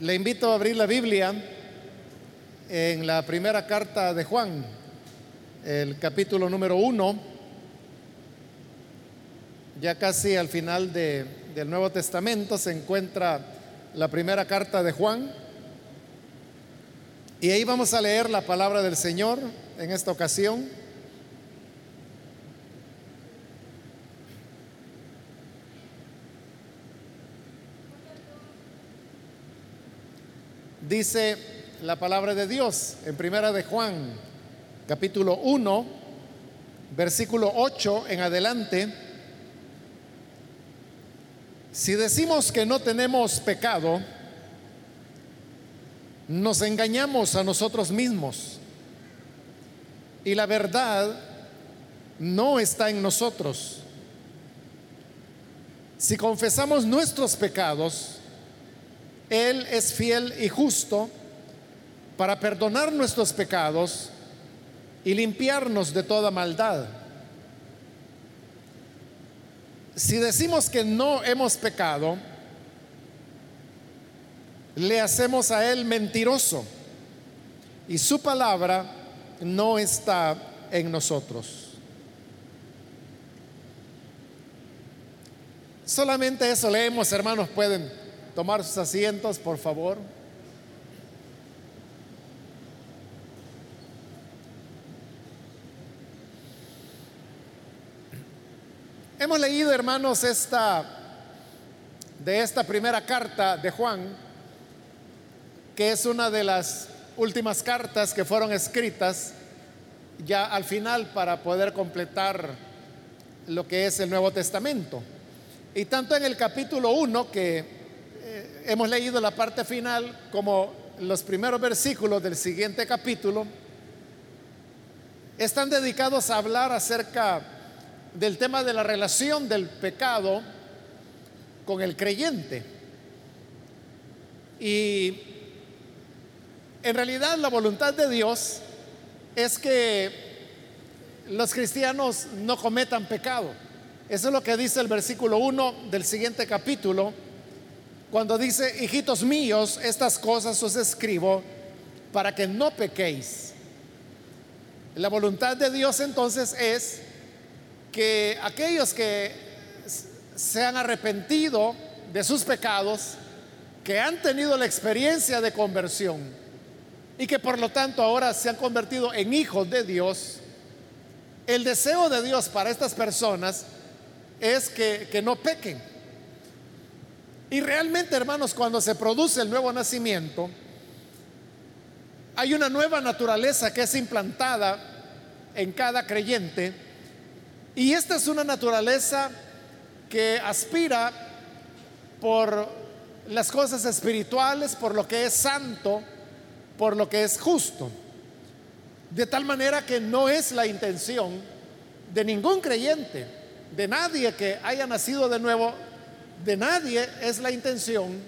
Le invito a abrir la Biblia en la primera carta de Juan, el capítulo número uno, ya casi al final de- del Nuevo Testamento se encuentra la primera carta de Juan. Y ahí vamos a leer la palabra del Señor en esta ocasión. Dice la palabra de Dios en primera de Juan, capítulo 1, versículo 8 en adelante. Si decimos que no tenemos pecado, nos engañamos a nosotros mismos y la verdad no está en nosotros. Si confesamos nuestros pecados, Él es fiel y justo para perdonar nuestros pecados y limpiarnos de toda maldad. Si decimos que no hemos pecado, le hacemos a Él mentiroso y su palabra no está en nosotros. Solamente eso leemos, hermanos. Pueden tomar sus asientos, por favor. Hemos leído, hermanos, esta de esta primera carta de Juan, que es una de las últimas cartas que fueron escritas ya al final para poder completar lo que es el Nuevo Testamento. Y tanto en el capítulo 1, que hemos leído la parte final, como los primeros versículos del siguiente capítulo, están dedicados a hablar acerca del tema de la relación del pecado con el creyente. Y en realidad la voluntad de Dios es que los cristianos no cometan pecado. Eso es lo que dice el versículo 1 del siguiente capítulo, cuando dice, hijitos míos, estas cosas os escribo para que no pequéis. La voluntad de Dios entonces es que aquellos que se han arrepentido de sus pecados, que han tenido la experiencia de conversión y que por lo tanto ahora se han convertido en hijos de Dios, el deseo de Dios para estas personas es que, que no pequen. Y realmente, hermanos, cuando se produce el nuevo nacimiento, hay una nueva naturaleza que es implantada en cada creyente. Y esta es una naturaleza que aspira por las cosas espirituales, por lo que es santo, por lo que es justo. De tal manera que no es la intención de ningún creyente, de nadie que haya nacido de nuevo, de nadie es la intención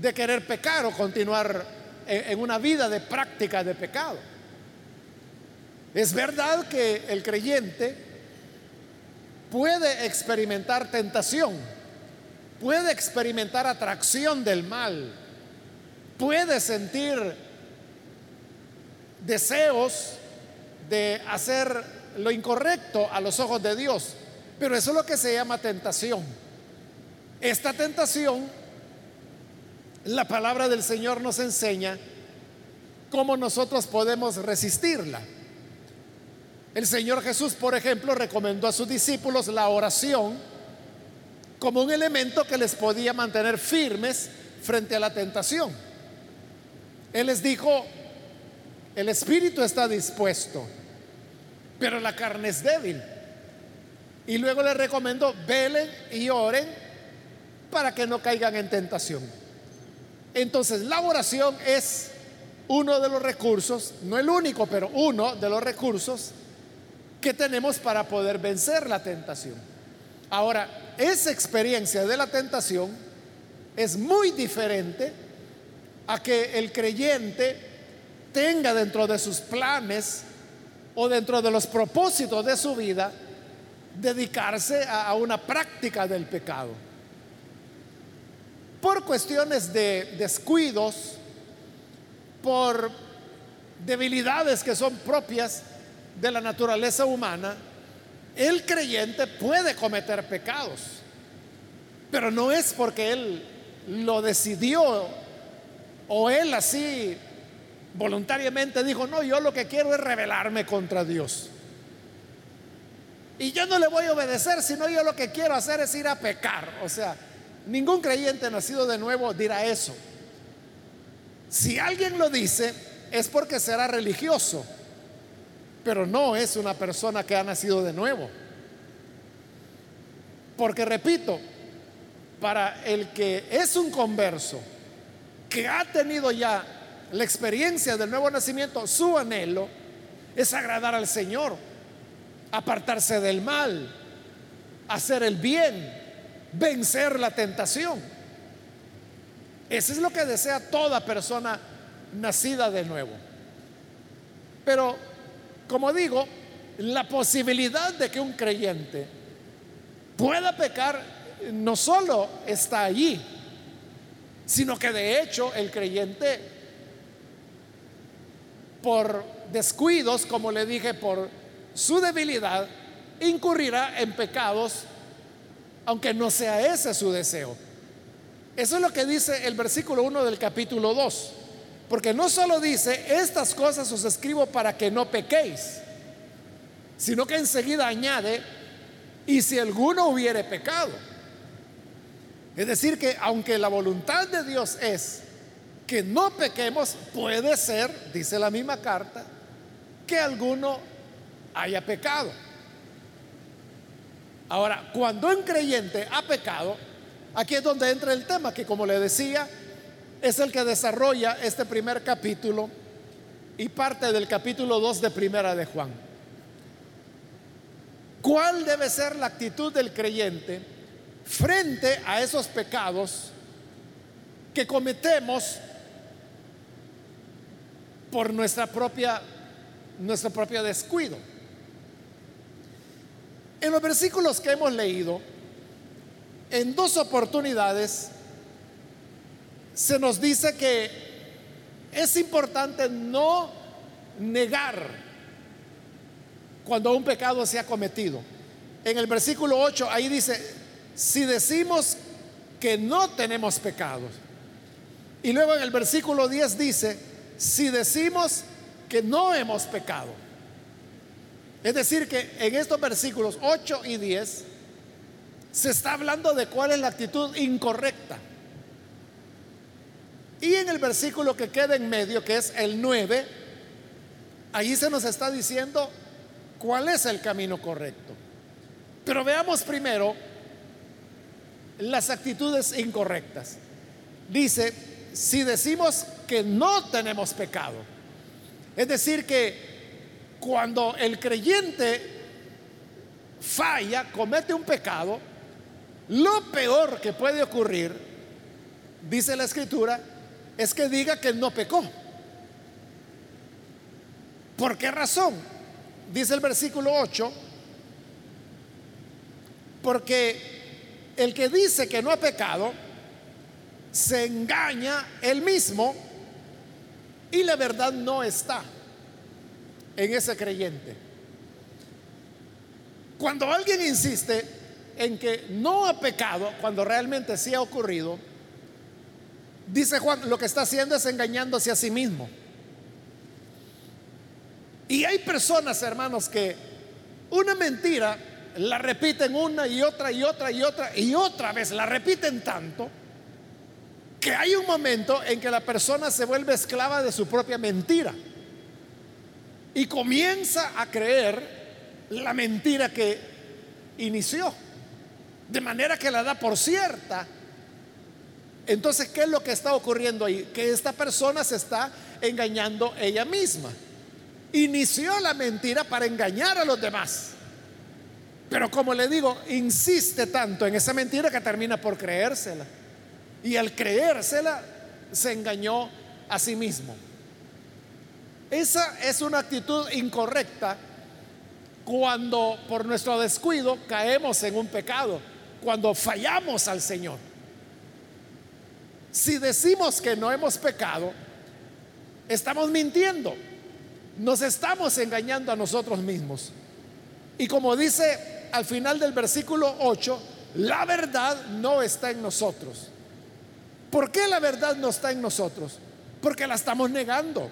de querer pecar o continuar en, una vida de práctica de pecado. Es verdad que el creyente puede experimentar tentación, puede experimentar atracción del mal, puede sentir deseos de hacer lo incorrecto a los ojos de Dios, pero eso es lo que se llama tentación. Esta tentación, la palabra del Señor nos enseña cómo nosotros podemos resistirla. El Señor Jesús, por ejemplo, recomendó a sus discípulos la oración como un elemento que les podía mantener firmes frente a la tentación. Él les dijo, el espíritu está dispuesto, pero la carne es débil. Y luego les recomendó, velen y oren para que no caigan en tentación. Entonces, la oración es uno de los recursos, no el único, pero uno de los recursos que tenemos para poder vencer la tentación. Ahora, esa experiencia de la tentación es muy diferente a que el creyente tenga dentro de sus planes o dentro de los propósitos de su vida dedicarse a, una práctica del pecado. ¿Por cuestiones de descuidos, por debilidades que son propias de la naturaleza humana, el creyente puede cometer pecados, pero no es porque él lo decidió o él así voluntariamente dijo, no, yo lo que quiero es rebelarme contra Dios. Y yo no le voy a obedecer, sino yo lo que quiero hacer es ir a pecar. O sea, ningún creyente nacido de nuevo dirá eso. Si alguien lo dice, es porque será religioso, pero no es una persona que ha nacido de nuevo. Porque repito, para el que es un converso, que ha tenido ya la experiencia del nuevo nacimiento, su anhelo es agradar al Señor, apartarse del mal, hacer el bien, vencer la tentación. Eso es lo que desea toda persona nacida de nuevo. Pero, como digo, la posibilidad de que un creyente pueda pecar no solo está allí, sino que de hecho el creyente, por descuidos, como le dije, por su debilidad, incurrirá en pecados, aunque no sea ese su deseo. Eso es lo que dice el versículo 1 del capítulo 2. Porque no solo dice, estas cosas os escribo para que no pequéis, sino que enseguida añade, y si alguno hubiere pecado. Es decir, que aunque la voluntad de Dios es que no pequemos, puede ser, dice la misma carta, que alguno haya pecado. Ahora, cuando un creyente ha pecado, aquí es donde entra el tema, que como le decía, es el que desarrolla este primer capítulo y parte del capítulo 2 de Primera de Juan. ¿Cuál debe ser la actitud del creyente frente a esos pecados que cometemos por nuestra propia nuestro propio descuido? En los versículos que hemos leído, en dos oportunidades se nos dice que es importante no negar cuando un pecado se ha cometido. En el versículo 8 ahí dice, si decimos que no tenemos pecados. Y luego en el versículo 10 dice, si decimos que no hemos pecado. Es decir, que en estos versículos 8 y 10 se está hablando de cuál es la actitud incorrecta. Y en el versículo que queda en medio, que es el 9, ahí se nos está diciendo cuál es el camino correcto. Pero veamos primero las actitudes incorrectas. Dice, si decimos que no tenemos pecado, es decir, que cuando el creyente falla, comete un pecado, lo peor que puede ocurrir, dice la escritura, es que diga que no pecó. ¿Por qué razón? Dice el versículo 8, porque el que dice que no ha pecado, se engaña él mismo y la verdad no está en ese creyente. Cuando alguien insiste en que no ha pecado, cuando realmente sí ha ocurrido, Dice Juan, lo que está haciendo es engañándose a sí mismo. Y hay personas, hermanos, que una mentira la repiten una y otra y otra y otra y otra vez, la repiten tanto que hay un momento en que la persona se vuelve esclava de su propia mentira y comienza a creer la mentira que inició, de manera que la da por cierta entonces, ¿qué es lo que está ocurriendo ahí? Que esta persona se está engañando ella misma. Inició la mentira para engañar a los demás. Pero como le digo, insiste tanto en esa mentira que termina por creérsela. Y al creérsela, se engañó a sí mismo. Esa es una actitud incorrecta cuando por nuestro descuido caemos en un pecado, cuando fallamos al Señor. Si decimos que no hemos pecado, estamos mintiendo. Nos estamos engañando a nosotros mismos. Y como dice al final del versículo 8, la verdad no está en nosotros. ¿Por qué la verdad no está en nosotros? Porque la estamos negando.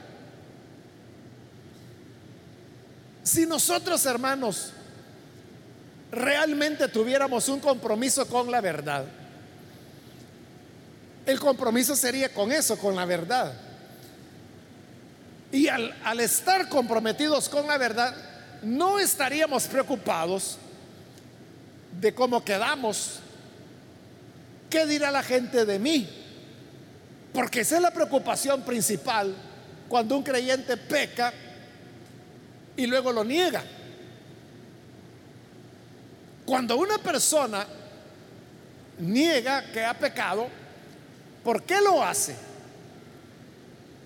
Si nosotros, hermanos, realmente tuviéramos un compromiso con la verdad, el compromiso sería con eso, con la verdad. Y al, estar comprometidos con la verdad, no estaríamos preocupados de cómo quedamos. ¿Qué dirá la gente de mí? Porque esa es la preocupación principal cuando un creyente peca y luego lo niega. Cuando una persona niega que ha pecado, ¿por qué lo hace?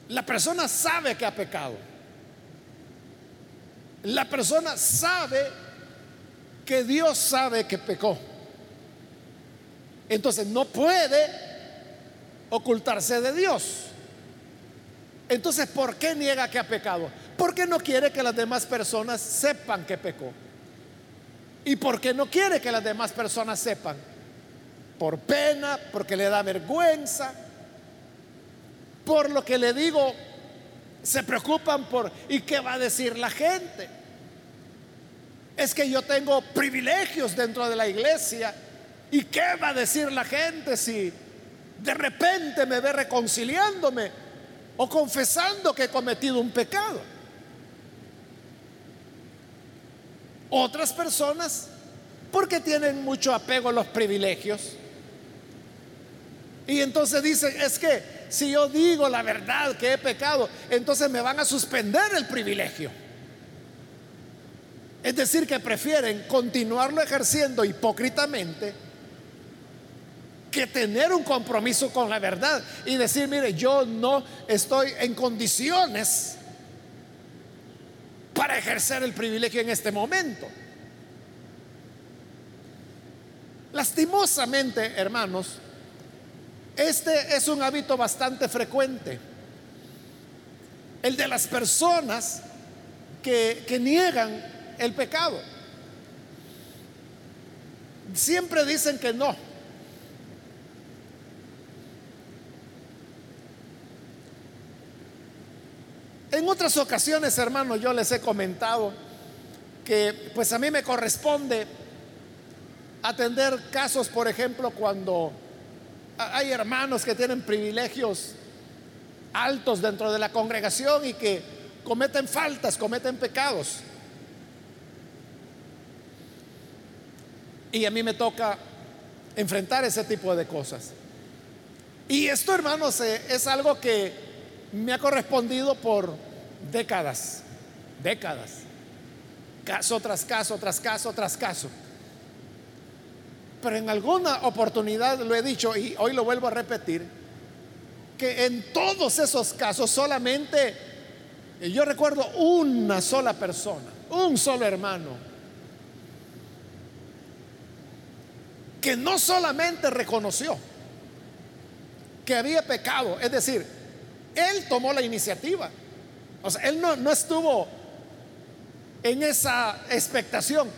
La persona sabe que ha pecado. La persona sabe que Dios sabe que pecó. Entonces no puede ocultarse de Dios. Entonces, ¿por qué niega que ha pecado? Porque no quiere que las demás personas sepan que pecó. ¿Y por qué no quiere que las demás personas sepan? Por pena, porque le da vergüenza. Por lo que le digo, se preocupan por, ¿y qué va a decir la gente? Es que yo tengo privilegios dentro de la iglesia. ¿Y qué va a decir la gente si de repente me ve reconciliándome o confesando que he cometido un pecado? Otras personas, porque tienen mucho apego a los privilegios. Y entonces dicen, es que si yo digo la verdad que he pecado, entonces me van a suspender el privilegio. Es decir, que prefieren continuarlo ejerciendo hipócritamente que tener un compromiso con la verdad y decir, mire, yo no estoy en condiciones para ejercer el privilegio en este momento. Lastimosamente, hermanos, este es un hábito bastante frecuente. El de las personas que, que niegan el pecado. Siempre dicen que no. En otras ocasiones, hermanos, yo les he comentado que pues a mí me corresponde atender casos, por ejemplo, cuando hay hermanos que tienen privilegios altos dentro de la congregación y que cometen faltas, cometen pecados. Y a mí me toca enfrentar ese tipo de cosas. Y esto, hermanos, eh, es algo que me ha correspondido por décadas, décadas, caso tras caso, tras caso, tras caso. Pero en alguna oportunidad lo he dicho y hoy lo vuelvo a repetir, que en todos esos casos solamente, yo recuerdo una sola persona, un solo hermano, que no solamente reconoció que había pecado, es decir, él tomó la iniciativa. O sea, él no, no estuvo en esa expectación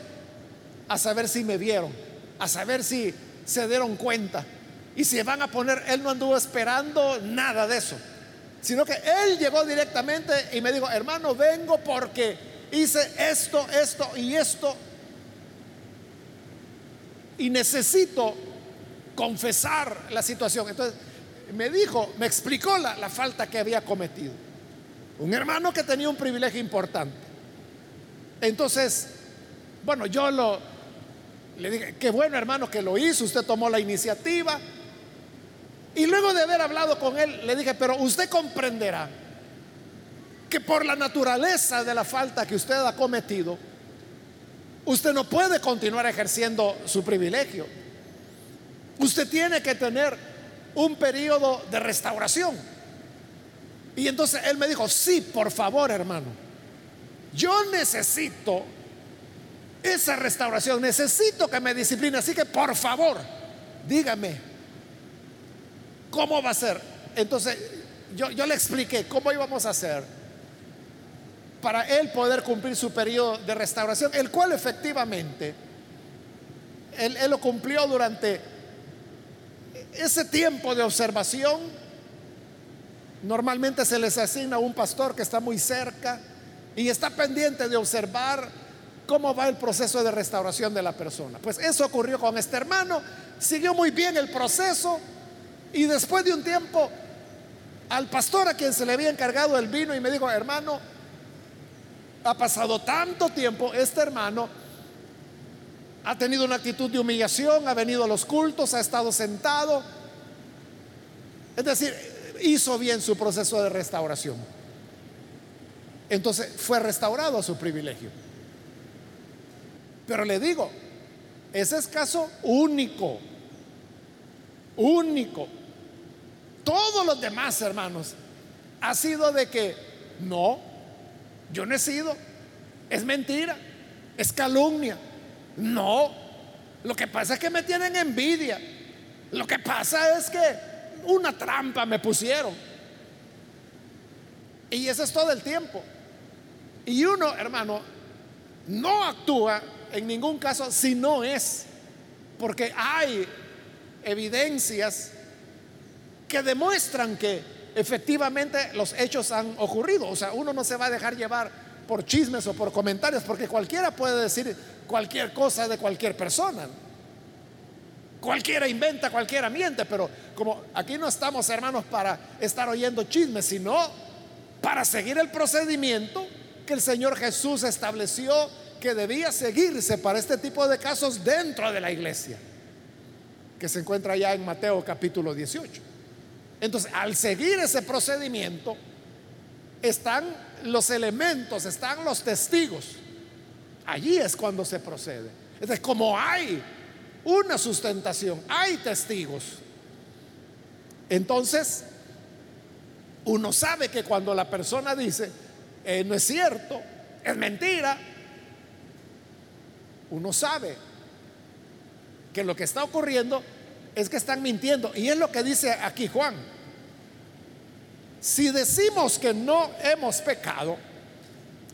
a saber si me vieron, a saber si se dieron cuenta. Y si van a poner, él no anduvo esperando nada de eso, sino que él llegó directamente y me dijo, hermano, vengo porque hice esto, esto y esto. Y necesito confesar la situación. Entonces, me dijo, me explicó la, falta que había cometido. Un hermano que tenía un privilegio importante. Entonces, bueno, yo le dije, qué bueno hermano que lo hizo, usted tomó la iniciativa. Y luego de haber hablado con él, le dije, pero usted comprenderá que por la naturaleza de la falta que usted ha cometido, usted no puede continuar ejerciendo su privilegio. Usted tiene que tener un periodo de restauración. Y entonces él me dijo, sí, por favor, hermano, yo necesito esa restauración, necesito que me discipline, así que por favor, dígame, ¿Cómo va a ser? Entonces, yo, yo le expliqué cómo íbamos a hacer para él poder cumplir su periodo de restauración, el cual efectivamente él, él, lo cumplió durante ese tiempo de observación. Normalmente se les asigna un pastor que está muy cerca y está pendiente de observar cómo va el proceso de restauración de la persona. Pues eso ocurrió con este hermano, siguió muy bien el proceso y después de un tiempo al pastor a quien se le había encargado el vino y me dijo, hermano, ha pasado tanto tiempo, este hermano ha tenido una actitud de humillación, ha venido a los cultos, ha estado sentado. Es decir, hizo bien su proceso de restauración. Entonces fue restaurado a su privilegio. Pero le digo, ese es caso único. Único. Todos los demás hermanos ha sido de que no, yo no he sido, es mentira, es calumnia. No, lo que pasa es que me tienen envidia. Lo que pasa es que una trampa me pusieron. Y eso es todo el tiempo. Y uno, hermano, no actúa en ningún caso si no es, porque hay evidencias que demuestran que efectivamente los hechos han ocurrido. O sea, uno no se va a dejar llevar por chismes o por comentarios, porque cualquiera puede decir cualquier cosa de cualquier persona. Cualquiera inventa, cualquiera miente, pero como aquí no estamos, hermanos, para estar oyendo chismes, sino para seguir el procedimiento que el Señor Jesús estableció que debía seguirse para este tipo de casos dentro de la iglesia, que se encuentra ya en Mateo capítulo 18. Entonces, al seguir ese procedimiento, están los elementos, están los testigos. Allí es cuando se procede. Entonces, como hay una sustentación, hay testigos, entonces uno sabe que cuando la persona dice, eh, no es cierto, es mentira, uno sabe que lo que está ocurriendo es que están mintiendo. Y es lo que dice aquí Juan. Si decimos que no hemos pecado,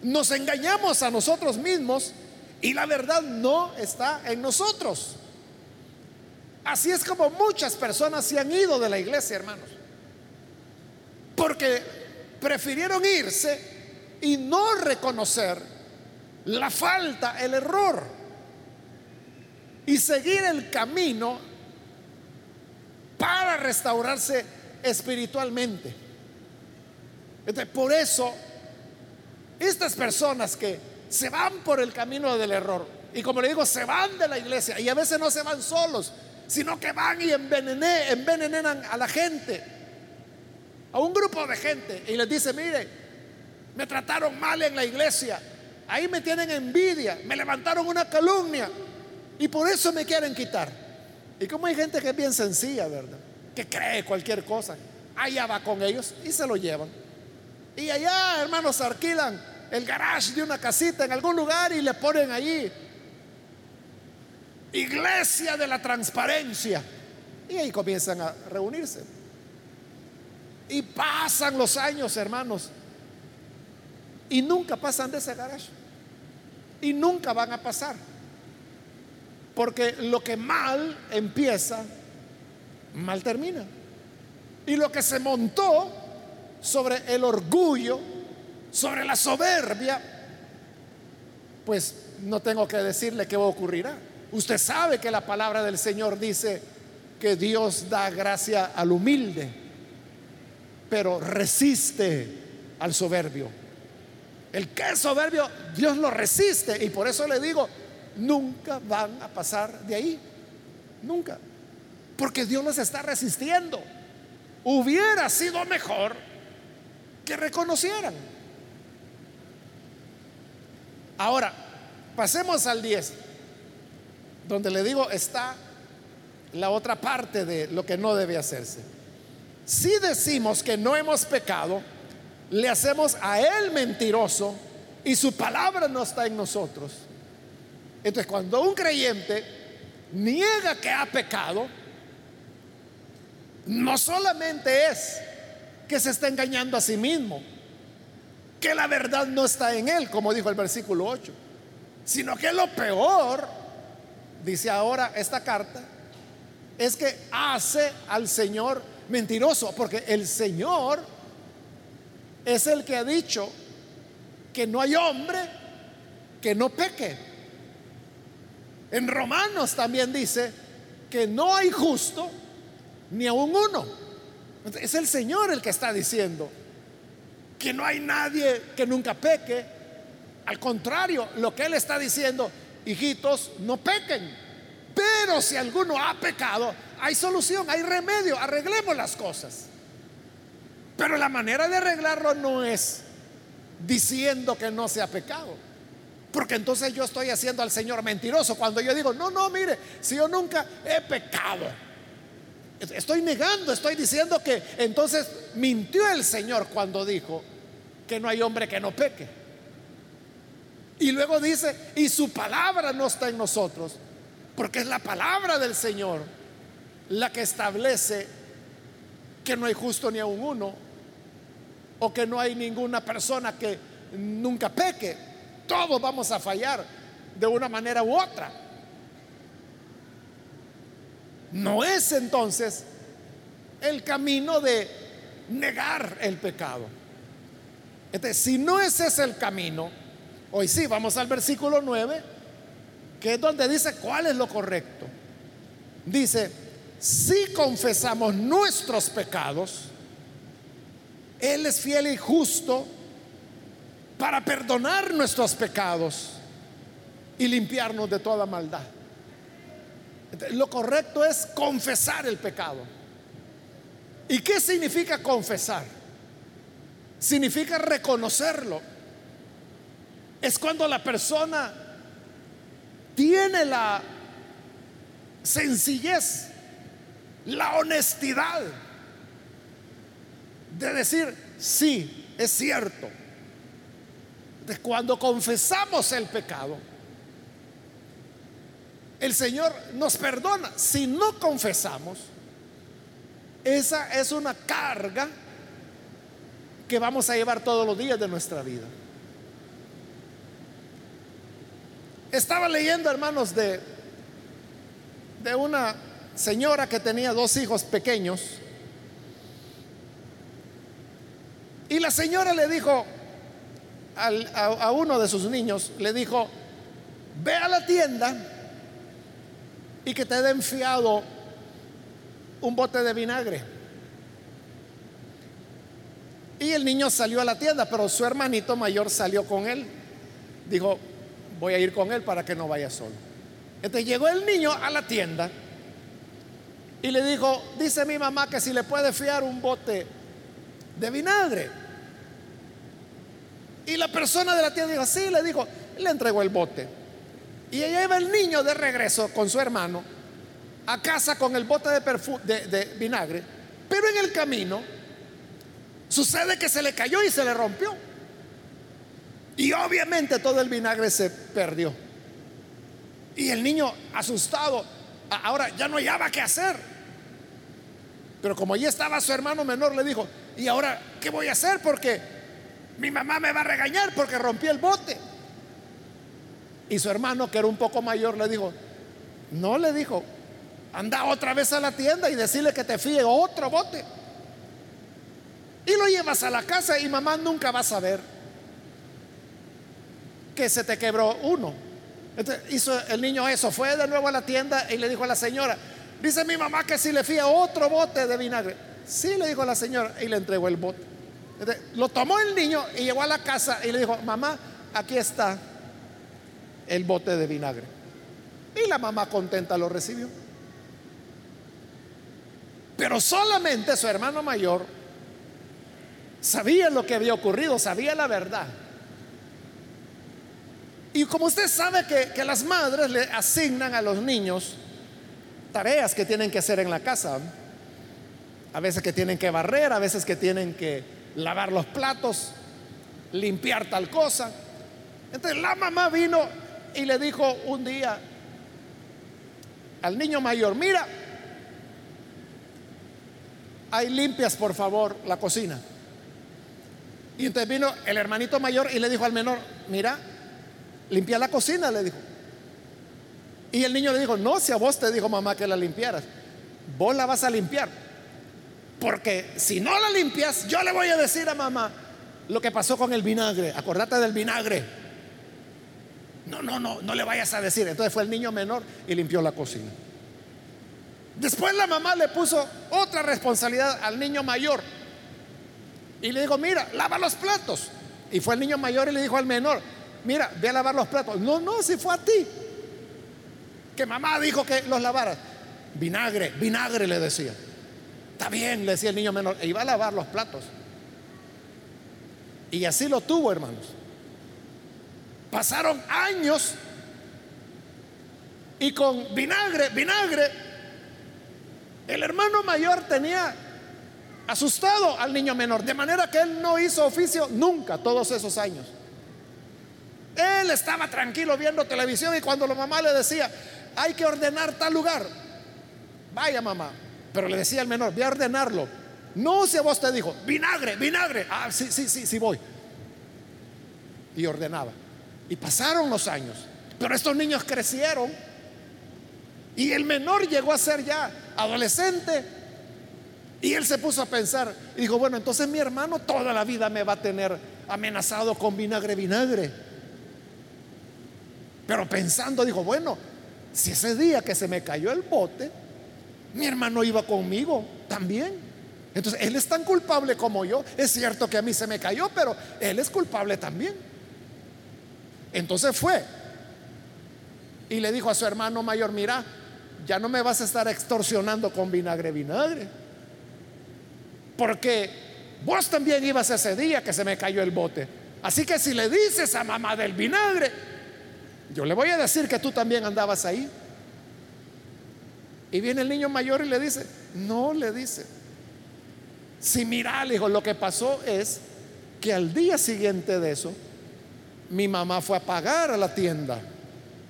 nos engañamos a nosotros mismos y la verdad no está en nosotros. Así es como muchas personas se han ido de la iglesia, hermanos. Porque prefirieron irse y no reconocer la falta, el error y seguir el camino para restaurarse espiritualmente. Entonces, por eso, estas personas que se van por el camino del error, y como le digo, se van de la iglesia, y a veces no se van solos, sino que van y envenenan a la gente, a un grupo de gente, y les dice, mire, me trataron mal en la iglesia, ahí me tienen envidia, me levantaron una calumnia, y por eso me quieren quitar. Y como hay gente que es bien sencilla, ¿verdad? Que cree cualquier cosa. Allá va con ellos y se lo llevan. Y allá, hermanos, alquilan el garage de una casita en algún lugar y le ponen allí iglesia de la transparencia. Y ahí comienzan a reunirse. Y pasan los años, hermanos. Y nunca pasan de ese garage. Y nunca van a pasar. Porque lo que mal empieza, mal termina. Y lo que se montó sobre el orgullo, sobre la soberbia, pues no tengo que decirle qué ocurrirá. Usted sabe que la palabra del Señor dice que Dios da gracia al humilde, pero resiste al soberbio. El que es soberbio, Dios lo resiste. Y por eso le digo, nunca van a pasar de ahí. Nunca. Porque Dios los está resistiendo. Hubiera sido mejor que reconocieran. Ahora, pasemos al 10, donde le digo está la otra parte de lo que no debe hacerse. Si decimos que no hemos pecado, le hacemos a él mentiroso y su palabra no está en nosotros. Entonces, cuando un creyente niega que ha pecado, no solamente es que se está engañando a sí mismo, que la verdad no está en él, como dijo el versículo 8, sino que lo peor, dice ahora esta carta, es que hace al Señor mentiroso, porque el Señor es el que ha dicho que no hay hombre que no peque. En Romanos también dice que no hay justo ni aún uno. Es el Señor el que está diciendo que no hay nadie que nunca peque. Al contrario, lo que Él está diciendo, hijitos, no pequen. Pero si alguno ha pecado, hay solución, hay remedio, arreglemos las cosas. Pero la manera de arreglarlo no es diciendo que no se ha pecado. Porque entonces yo estoy haciendo al Señor mentiroso cuando yo digo, no, no, mire, si yo nunca he pecado. Estoy negando, estoy diciendo que entonces mintió el Señor cuando dijo que no hay hombre que no peque. Y luego dice, y su palabra no está en nosotros, porque es la palabra del Señor la que establece que no hay justo ni aun uno, o que no hay ninguna persona que nunca peque. Todos vamos a fallar de una manera u otra. No es entonces el camino de negar el pecado. Si no ese es el camino, hoy sí, vamos al versículo 9, que es donde dice cuál es lo correcto. Dice, si confesamos nuestros pecados, Él es fiel y justo para perdonar nuestros pecados y limpiarnos de toda maldad. Lo correcto es confesar el pecado. ¿Y qué significa confesar? Significa reconocerlo. Es cuando la persona tiene la sencillez, la honestidad de decir, sí, es cierto. De cuando confesamos el pecado, el Señor nos perdona. Si no confesamos, esa es una carga que vamos a llevar todos los días de nuestra vida. Estaba leyendo, hermanos, de, de una señora que tenía dos hijos pequeños. Y la señora le dijo a uno de sus niños, le dijo, ve a la tienda y que te den fiado un bote de vinagre. Y el niño salió a la tienda, pero su hermanito mayor salió con él. Dijo, voy a ir con él para que no vaya solo. Entonces llegó el niño a la tienda y le dijo, dice mi mamá que si le puede fiar un bote de vinagre. Y la persona de la tienda dijo, sí, le dijo, le entregó el bote. Y ella iba el niño de regreso con su hermano a casa con el bote de vinagre, pero en el camino sucede que se le cayó y se le rompió. Y obviamente todo el vinagre se perdió. Y el niño asustado, ahora ya no hallaba qué hacer. Pero como allí estaba su hermano menor, le dijo, ¿y ahora qué voy a hacer? Porque mi mamá me va a regañar porque rompí el bote. Y su hermano, que era un poco mayor, le dijo, no le dijo, anda otra vez a la tienda y decirle que te fíe otro bote. Y lo llevas a la casa y mamá nunca va a saber que se te quebró uno. Entonces hizo el niño eso, fue de nuevo a la tienda y le dijo a la señora, dice mi mamá que si le fía otro bote de vinagre. Sí, le dijo la señora y le entregó el bote. lo tomó el niño y llegó a la casa y le dijo, mamá, aquí está el bote de vinagre. Y la mamá contenta lo recibió. Pero solamente su hermano mayor sabía lo que había ocurrido, sabía la verdad. Y como usted sabe que, las madres le asignan a los niños tareas que tienen que hacer en la casa, a veces que tienen que barrer, a veces que tienen que lavar los platos, limpiar tal cosa. Entonces la mamá vino y le dijo un día al niño mayor, mira, ahí limpias por favor la cocina. Y entonces vino el hermanito mayor y le dijo al menor, mira, limpia la cocina, le dijo. Y el niño le dijo, no, si a vos te dijo mamá que la limpiaras, vos la vas a limpiar. Porque si no la limpias, yo le voy a decir a mamá lo que pasó con el vinagre. Acordate del vinagre. No, no, no, no le vayas a decir. Entonces fue el niño menor y limpió la cocina. Después la mamá le puso otra responsabilidad al niño mayor. Y le dijo, mira, lava los platos. Y fue el niño mayor y le dijo al menor, mira, ve a lavar los platos. No, no, si fue a ti. Que mamá dijo que los lavaras. Vinagre, vinagre le decía. Está bien, le decía el niño menor. E iba a lavar los platos. Y así lo tuvo, hermanos. Pasaron años y con vinagre, vinagre, el hermano mayor tenía asustado al niño menor, de manera que él no hizo oficio nunca todos esos años. Él estaba tranquilo viendo televisión y cuando la mamá le decía, hay que ordenar tal lugar, vaya mamá, pero le decía al menor, voy a ordenarlo. No, si a vos te dijo, vinagre, vinagre, ah, sí, sí, sí, sí voy. Y ordenaba. Y pasaron los años, pero estos niños crecieron y el menor llegó a ser ya adolescente y él se puso a pensar y dijo, bueno, entonces mi hermano toda la vida me va a tener amenazado con vinagre, vinagre. Pero pensando, dijo, bueno, si ese día que se me cayó el bote, mi hermano iba conmigo también. Entonces, él es tan culpable como yo. Es cierto que a mí se me cayó, pero él es culpable también. Entonces fue y le dijo a su hermano mayor, mira, ya no me vas a estar extorsionando con vinagre, vinagre. Porque vos también ibas ese día que se me cayó el bote. Así que si le dices a mamá del vinagre, yo le voy a decir que tú también andabas ahí. Y viene el niño mayor y le dice, no, le dice. Si mira, le dijo, lo que pasó es que al día siguiente de eso, mi mamá fue a pagar a la tienda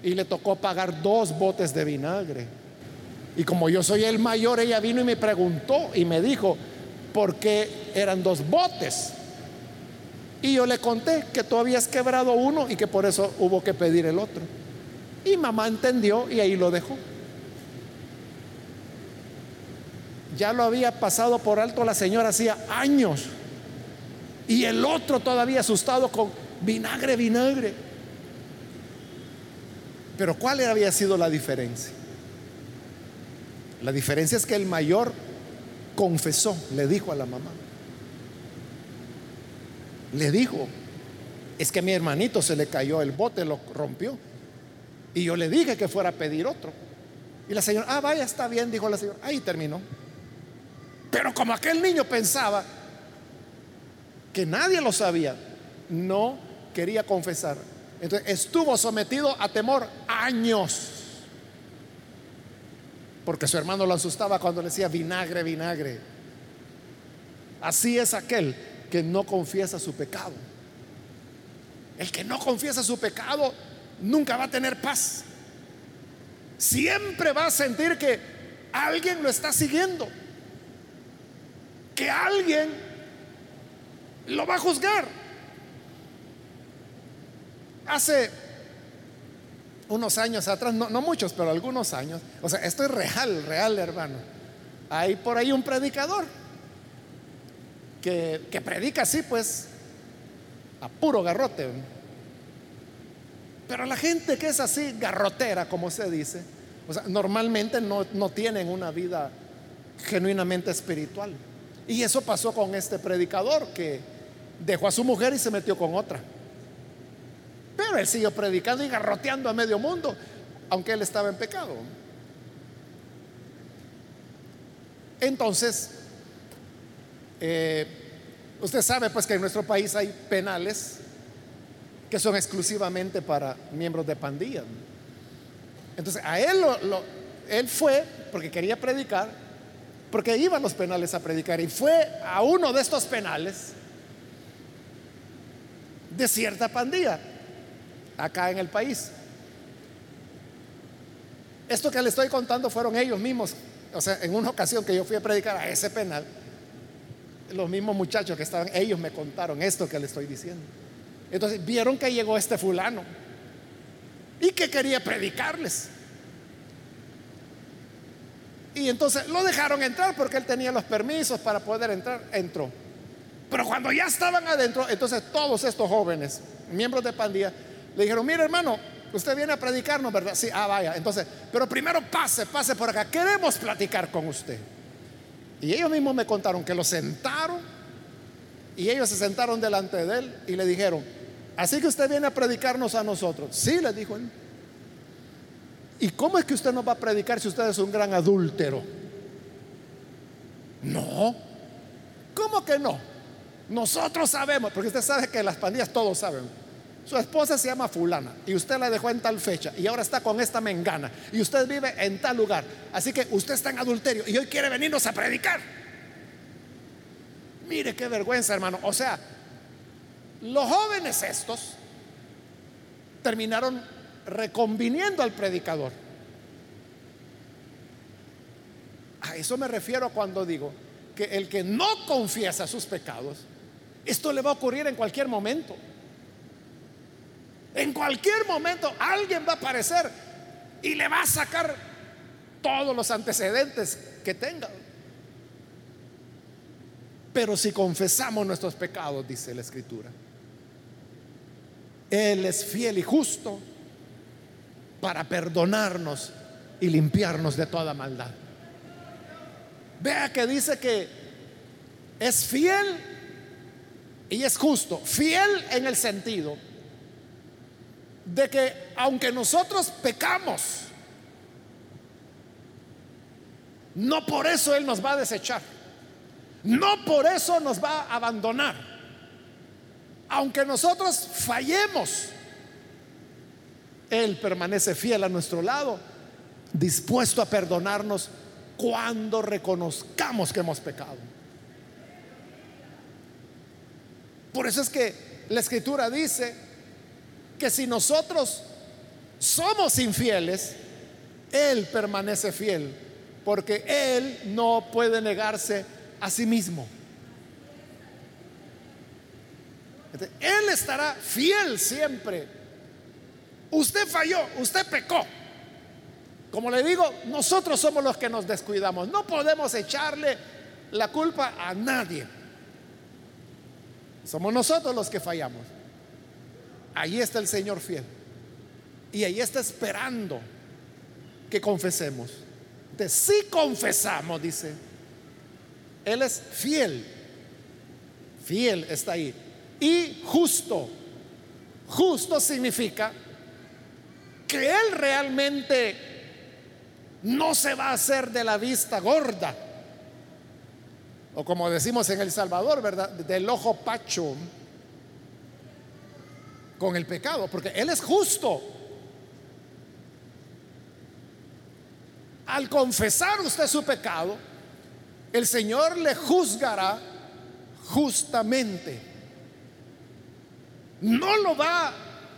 y le tocó pagar dos botes de vinagre. Y como yo soy el mayor, ella vino y me preguntó y me dijo, ¿por qué eran dos botes? Y yo le conté que tú habías quebrado uno y que por eso hubo que pedir el otro. Y mamá entendió y ahí lo dejó. Ya lo había pasado por alto la señora hacía años. Y el otro todavía asustado con vinagre, vinagre. Pero ¿cuál había sido la diferencia? La diferencia es que el mayor confesó, le dijo a la mamá. Le dijo, es que a mi hermanito se le cayó el bote, lo rompió. Y yo le dije que fuera a pedir otro. Y la señora, ah, vaya, está bien, dijo la señora. Ahí terminó. Pero como aquel niño pensaba que nadie lo sabía, no quería confesar. Entonces estuvo sometido a temor años. Porque su hermano lo asustaba cuando le decía vinagre, vinagre. Así es aquel que no confiesa su pecado. El que no confiesa su pecado nunca va a tener paz. Siempre va a sentir que alguien lo está siguiendo. Que alguien lo va a juzgar. Hace unos años atrás, no, muchos, pero algunos años, o sea, esto es real, real, hermano. Hay por ahí un predicador que, predica así, pues, a puro garrote. Pero la gente que es así, garrotera, como se dice, o sea, normalmente no, no tienen una vida genuinamente espiritual. Y eso pasó con este predicador que dejó a su mujer y se metió con otra. Pero él siguió predicando y garroteando a medio mundo, aunque él estaba en pecado. Entonces, eh, usted sabe pues que en nuestro país hay penales que son exclusivamente para miembros de pandilla. Entonces, a él, él fue porque quería predicar, porque iba a los penales a predicar, y fue a uno de estos penales de cierta pandilla acá en el país. Esto que le estoy contando fueron ellos mismos, o sea, en una ocasión que yo fui a predicar a ese penal, los mismos muchachos que estaban, ellos me contaron esto que le estoy diciendo. Entonces vieron que llegó este fulano y que quería predicarles. Y entonces lo dejaron entrar porque él tenía los permisos para poder entrar. Entró. Pero cuando ya estaban adentro, entonces todos estos jóvenes, miembros de pandilla, le dijeron, mire hermano, usted viene a predicarnos, ¿verdad? Sí, ah, vaya. Entonces, pero primero pase, pase por acá. Queremos platicar con usted. Y ellos mismos me contaron que lo sentaron y ellos se sentaron delante de él y le dijeron, así que usted viene a predicarnos a nosotros. Sí, le dijo él. ¿Y cómo es que usted nos va a predicar si usted es un gran adúltero? No. ¿Cómo que no? Nosotros sabemos, porque usted sabe que las pandillas todos saben. Su esposa se llama fulana y usted la dejó en tal fecha y ahora está con esta mengana y usted vive en tal lugar. Así que usted está en adulterio y hoy quiere venirnos a predicar. Mire qué vergüenza, hermano. O sea, los jóvenes estos terminaron reconviniendo al predicador. A eso me refiero cuando digo que el que no confiesa sus pecados, esto le va a ocurrir en cualquier momento. En cualquier momento alguien va a aparecer y le va a sacar todos los antecedentes que tenga. Pero si confesamos nuestros pecados, dice la escritura, Él es fiel y justo para perdonarnos y limpiarnos de toda maldad. Vea que dice que es fiel y es justo. Fiel en el sentido de que aunque nosotros pecamos, no por eso Él nos va a desechar. No por eso nos va a abandonar. Aunque nosotros fallemos, él permanece fiel a nuestro lado, dispuesto a perdonarnos cuando reconozcamos que hemos pecado. Por eso es que la escritura dice que si nosotros somos infieles, Él permanece fiel, porque Él no puede negarse a sí mismo. Él estará fiel siempre Usted falló, usted pecó. Como le digo, nosotros somos los que nos descuidamos. No podemos echarle la culpa a nadie. Somos nosotros los que fallamos. Ahí está el Señor fiel. Y ahí está esperando que confesemos. De si confesamos, dice, Él es fiel. Fiel está ahí. Y justo. Justo significa que Él realmente no se va a hacer de la vista gorda. O como decimos en El Salvador, ¿verdad? Del ojo pacho con el pecado, porque Él es justo. Al confesar usted su pecado, el Señor le juzgará justamente. No lo va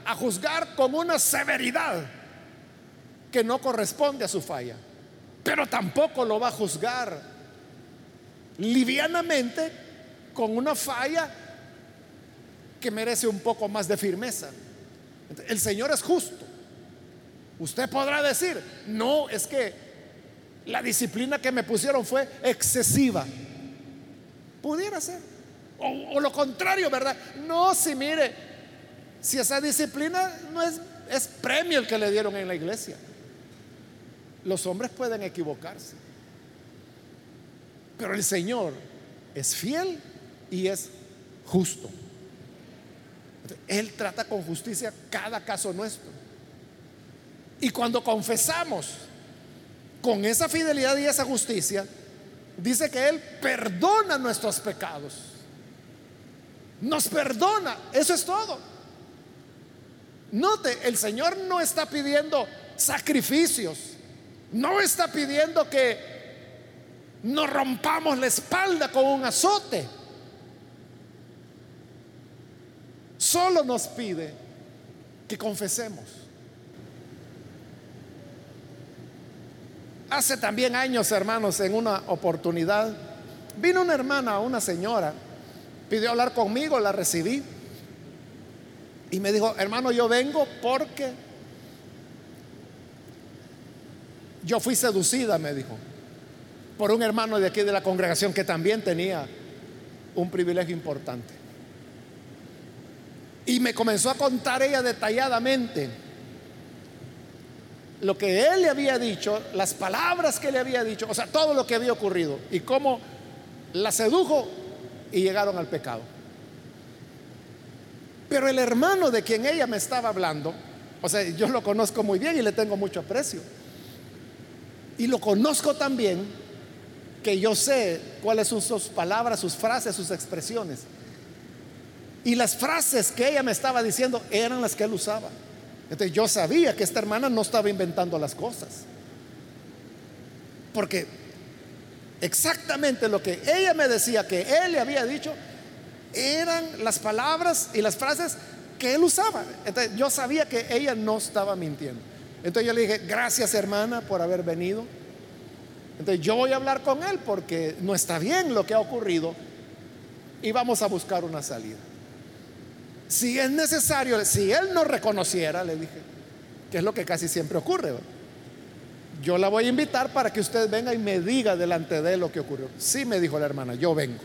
a juzgar con una severidad que no corresponde a su falla, pero tampoco lo va a juzgar livianamente con una falla que merece un poco más de firmeza. El Señor es justo. Usted podrá decir, no, es que la disciplina que me pusieron fue excesiva. Pudiera ser. O, lo contrario, ¿verdad? No, si mire, si esa disciplina no es, es premio el que le dieron en la iglesia. Los hombres pueden equivocarse. Pero el Señor es fiel y es justo. Él trata con justicia cada caso nuestro. Y cuando confesamos con esa fidelidad y esa justicia, dice que Él perdona nuestros pecados. Nos perdona. Eso es todo. Note, el Señor no está pidiendo sacrificios, no está pidiendo que nos rompamos la espalda con un azote. Solo nos pide que confesemos. Hace también años, hermanos, en una oportunidad Vino una hermana, una señora, pidió hablar conmigo, la recibí. Y me dijo, hermano, yo vengo porque yo fui seducida, me dijo, por un hermano de aquí de la congregación que también tenía un privilegio importante. Y me comenzó a contar ella detalladamente lo que él le había dicho, las palabras que le había dicho, o sea, todo lo que había ocurrido y cómo la sedujo y llegaron al pecado. Pero el hermano de quien ella me estaba hablando, o sea, yo lo conozco muy bien y le tengo mucho aprecio. Y lo conozco también que yo sé cuáles son sus palabras, sus frases, sus expresiones. Y las frases que ella me estaba diciendo eran las que él usaba. Entonces yo sabía que esta hermana no estaba inventando las cosas. Porque exactamente lo que ella me decía que él le había dicho eran las palabras y las frases que él usaba. Entonces yo sabía que ella no estaba mintiendo. Entonces yo le dije, gracias hermana por haber venido. Entonces yo voy a hablar con él porque no está bien lo que ha ocurrido y vamos a buscar una salida. Si es necesario, si él no reconociera, le dije, que es lo que casi siempre ocurre, yo la voy a invitar para que usted venga y me diga delante de él lo que ocurrió. Sí, me dijo la hermana, yo vengo.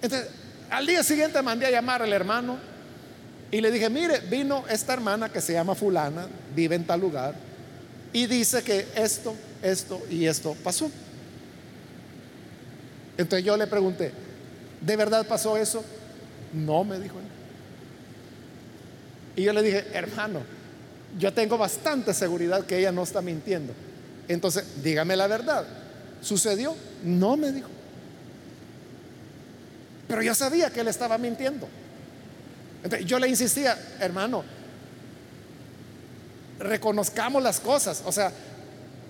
Entonces, al día siguiente mandé a llamar al hermano y le dije, mire, vino esta hermana que se llama fulana, vive en tal lugar, y dice que esto, esto y esto pasó. Entonces yo le pregunté, ¿de verdad pasó eso? No, me dijo él. Y yo le dije, hermano, yo tengo bastante seguridad que ella no está mintiendo. Entonces, dígame la verdad. ¿Sucedió? No, me dijo. Pero yo sabía que él estaba mintiendo. Entonces, yo le insistía, hermano, reconozcamos las cosas. O sea,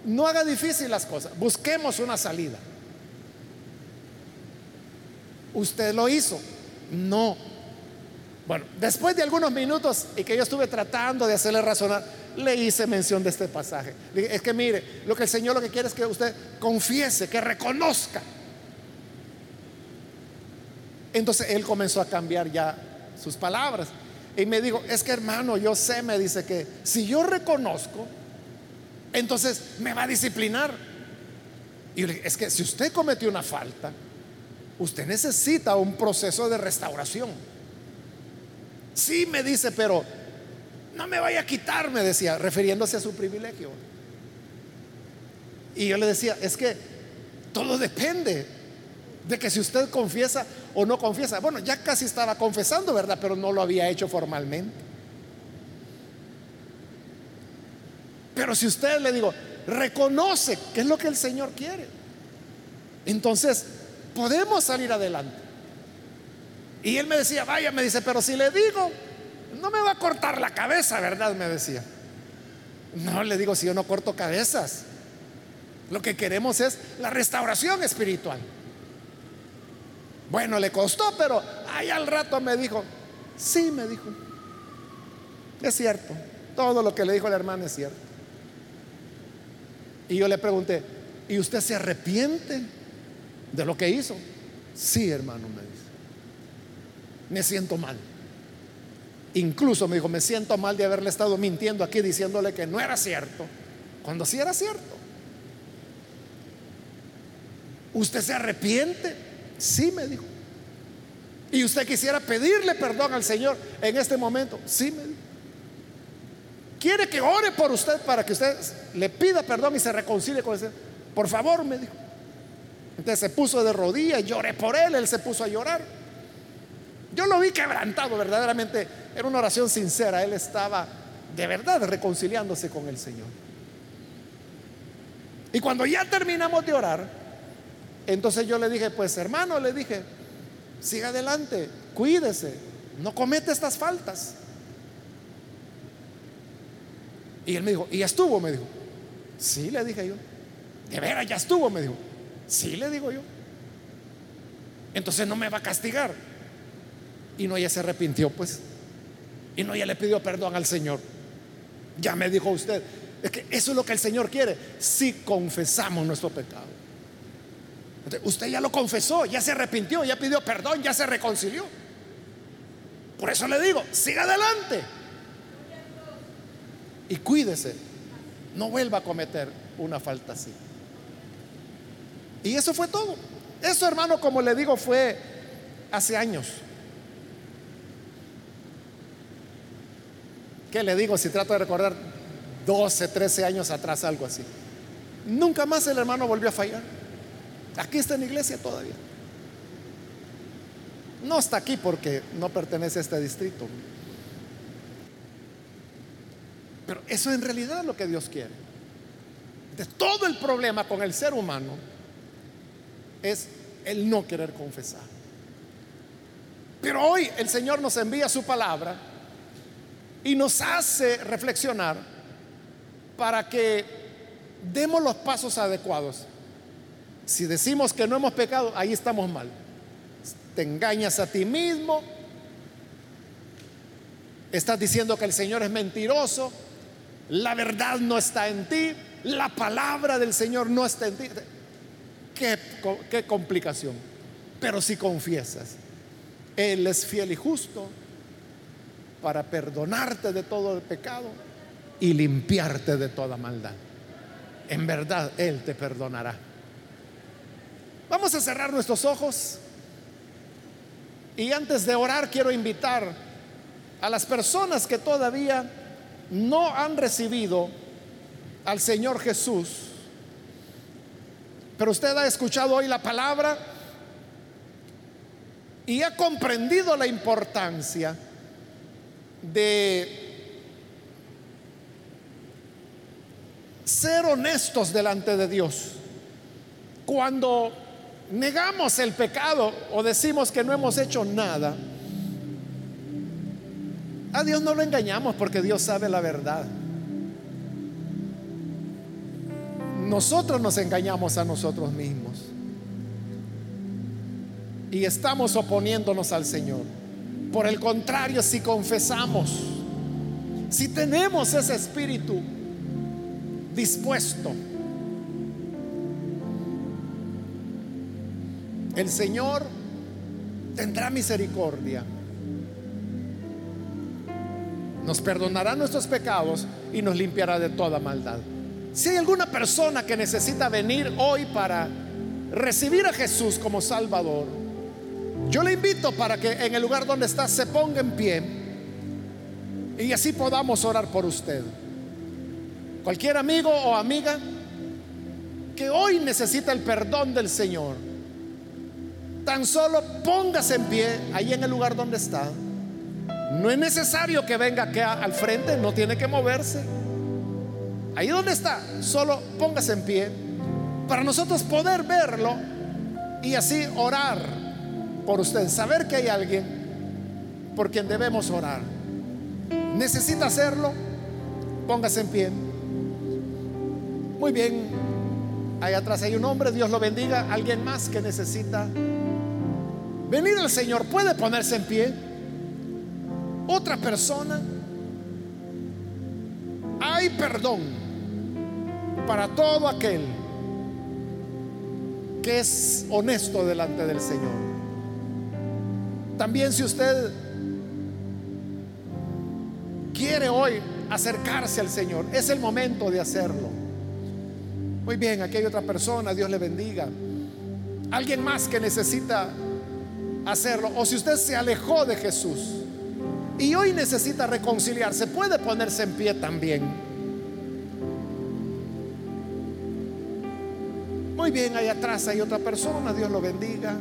no haga difícil las cosas. Busquemos una salida. Usted lo hizo. No. Bueno, después de algunos minutos y que yo estuve tratando de hacerle razonar, le hice mención de este pasaje. Es que mire, lo que el Señor lo que quiere es que usted confiese, que reconozca. Entonces él comenzó a cambiar ya sus palabras. Y me dijo, es que hermano, yo sé, me dice que si yo reconozco, entonces me va a disciplinar. Y yo le dije, es que si usted cometió una falta, usted necesita un proceso de restauración. Sí, me dice, pero no me vaya a quitar, me decía, refiriéndose a su privilegio. Y yo le decía, es que todo depende de que si usted confiesa o no confiesa. Bueno, ya casi estaba confesando, ¿verdad? Pero no lo había hecho formalmente. Pero si usted le digo, reconoce que es lo que el Señor quiere, entonces podemos salir adelante. Y él me decía, vaya, me dice, pero si le digo, no me va a cortar la cabeza, ¿verdad? Me decía. No, le digo, si yo no corto cabezas, lo que queremos es la restauración espiritual. Bueno, le costó, pero ahí al rato me dijo, sí, me dijo, es cierto, todo lo que le dijo el hermano es cierto. Y yo le pregunté, ¿y usted se arrepiente de lo que hizo? Sí, hermano, me dice. Me siento mal. Incluso me dijo, me siento mal de haberle estado mintiendo aquí diciéndole que no era cierto, cuando sí era cierto. ¿Usted se arrepiente? Sí, me dijo. ¿Y usted quisiera pedirle perdón al Señor en este momento? Sí, me dijo. ¿Quiere que ore por usted para que usted le pida perdón y se reconcilie con el Señor? Por favor, me dijo. Entonces se puso de rodillas, lloré por él, él se puso a llorar. Yo lo vi quebrantado, verdaderamente. Era una oración sincera, él estaba de verdad reconciliándose con el Señor. Y cuando ya terminamos de orar, entonces yo le dije, pues hermano, le dije, siga adelante, cuídese, no comete estas faltas. Y él me dijo, ¿y estuvo? Me dijo, sí, le dije yo. De veras, ya estuvo, me dijo. Sí, le digo yo. Entonces no me va a castigar. Y no, ella se arrepintió, pues. Y no, ella le pidió perdón al Señor. Ya me dijo usted, es que eso es lo que el Señor quiere, si confesamos nuestro pecado. Usted ya lo confesó, ya se arrepintió, ya pidió perdón, ya se reconcilió. Por eso le digo, siga adelante. Y cuídese, no vuelva a cometer una falta así. Y eso fue todo. Eso, hermano, como le digo, fue hace años. ¿Qué le digo si trato de recordar 12, 13 años atrás, algo así? Nunca más el hermano volvió a fallar. Aquí está en la iglesia todavía. No está aquí porque no pertenece a este distrito. Pero eso en realidad es lo que Dios quiere. De todo el problema con el ser humano es el no querer confesar. Pero hoy el Señor nos envía su palabra y nos hace reflexionar para que demos los pasos adecuados. Si decimos que no hemos pecado, ahí estamos mal. Te engañas a ti mismo. Estás diciendo que el Señor es mentiroso. La verdad no está en ti. La palabra del Señor no está en ti. Qué, complicación. Pero si confiesas, Él es fiel y justo para perdonarte de todo el pecado y limpiarte de toda maldad. En verdad, Él te perdonará. Vamos a cerrar nuestros ojos. Y antes de orar, quiero invitar a las personas que todavía no han recibido al Señor Jesús. Pero usted ha escuchado hoy la palabra y ha comprendido la importancia de ser honestos delante de Dios. Cuando negamos el pecado o decimos que no hemos hecho nada, a Dios no lo engañamos porque Dios sabe la verdad. Nosotros nos engañamos a nosotros mismos y estamos oponiéndonos al Señor. Por el contrario, si confesamos, si tenemos ese espíritu dispuesto, el Señor tendrá misericordia. Nos perdonará nuestros pecados y nos limpiará de toda maldad. Si hay alguna persona que necesita venir hoy para recibir a Jesús como Salvador, yo le invito para que en el lugar donde está se ponga en pie y así podamos orar por usted. Cualquier amigo o amiga que hoy necesita el perdón del Señor, tan solo póngase en pie ahí en el lugar donde está. No es necesario que venga aquí al frente, no tiene que moverse. Ahí donde está, solo póngase en pie para nosotros poder verlo y así orar por usted, saber que hay alguien por quien debemos orar. ¿Necesita hacerlo? Póngase en pie. Muy bien, ahí atrás hay un hombre, Dios lo bendiga. Alguien más que necesita venir al Señor, puede ponerse en pie. Otra persona, hay perdón para todo aquel que es honesto delante del Señor. También si usted quiere hoy acercarse al Señor, es el momento de hacerlo. Muy bien, aquí hay otra persona, Dios le bendiga. Alguien más que necesita hacerlo. O si usted se alejó de Jesús y hoy necesita reconciliarse, puede ponerse en pie también. Muy bien, ahí atrás hay otra persona, Dios lo bendiga.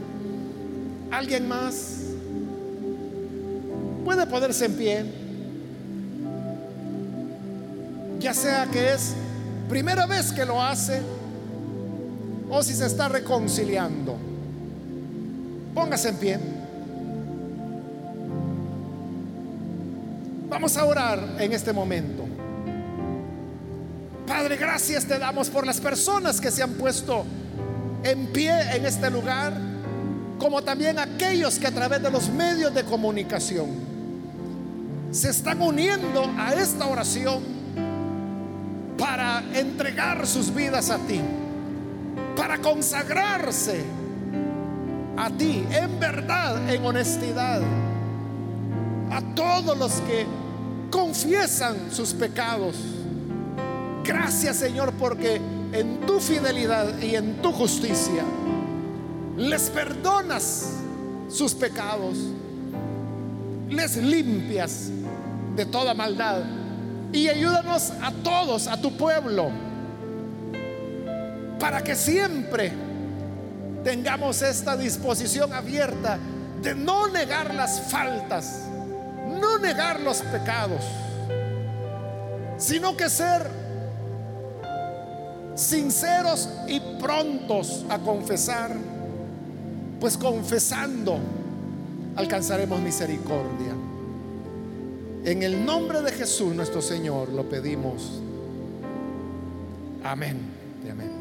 Alguien más puede ponerse en pie. Ya sea que es primera vez que lo hace o si se está reconciliando. Póngase en pie. Vamos a orar en este momento. Padre, gracias te damos por las personas que se han puesto en pie en este lugar, como también aquellos que a través de los medios de comunicación se están uniendo a esta oración para entregar sus vidas a ti. para consagrarse a ti en verdad, en honestidad. A todos los que confiesan sus pecados. Gracias Señor porque en tu fidelidad y en tu justicia les perdonas sus pecados, les limpias de toda maldad y ayúdanos a todos, a tu pueblo, para que siempre tengamos esta disposición abierta de no negar las faltas, no negar los pecados, sino que ser sinceros y prontos a confesar, pues confesando alcanzaremos misericordia. En el nombre de Jesús nuestro Señor lo pedimos. Amén amén.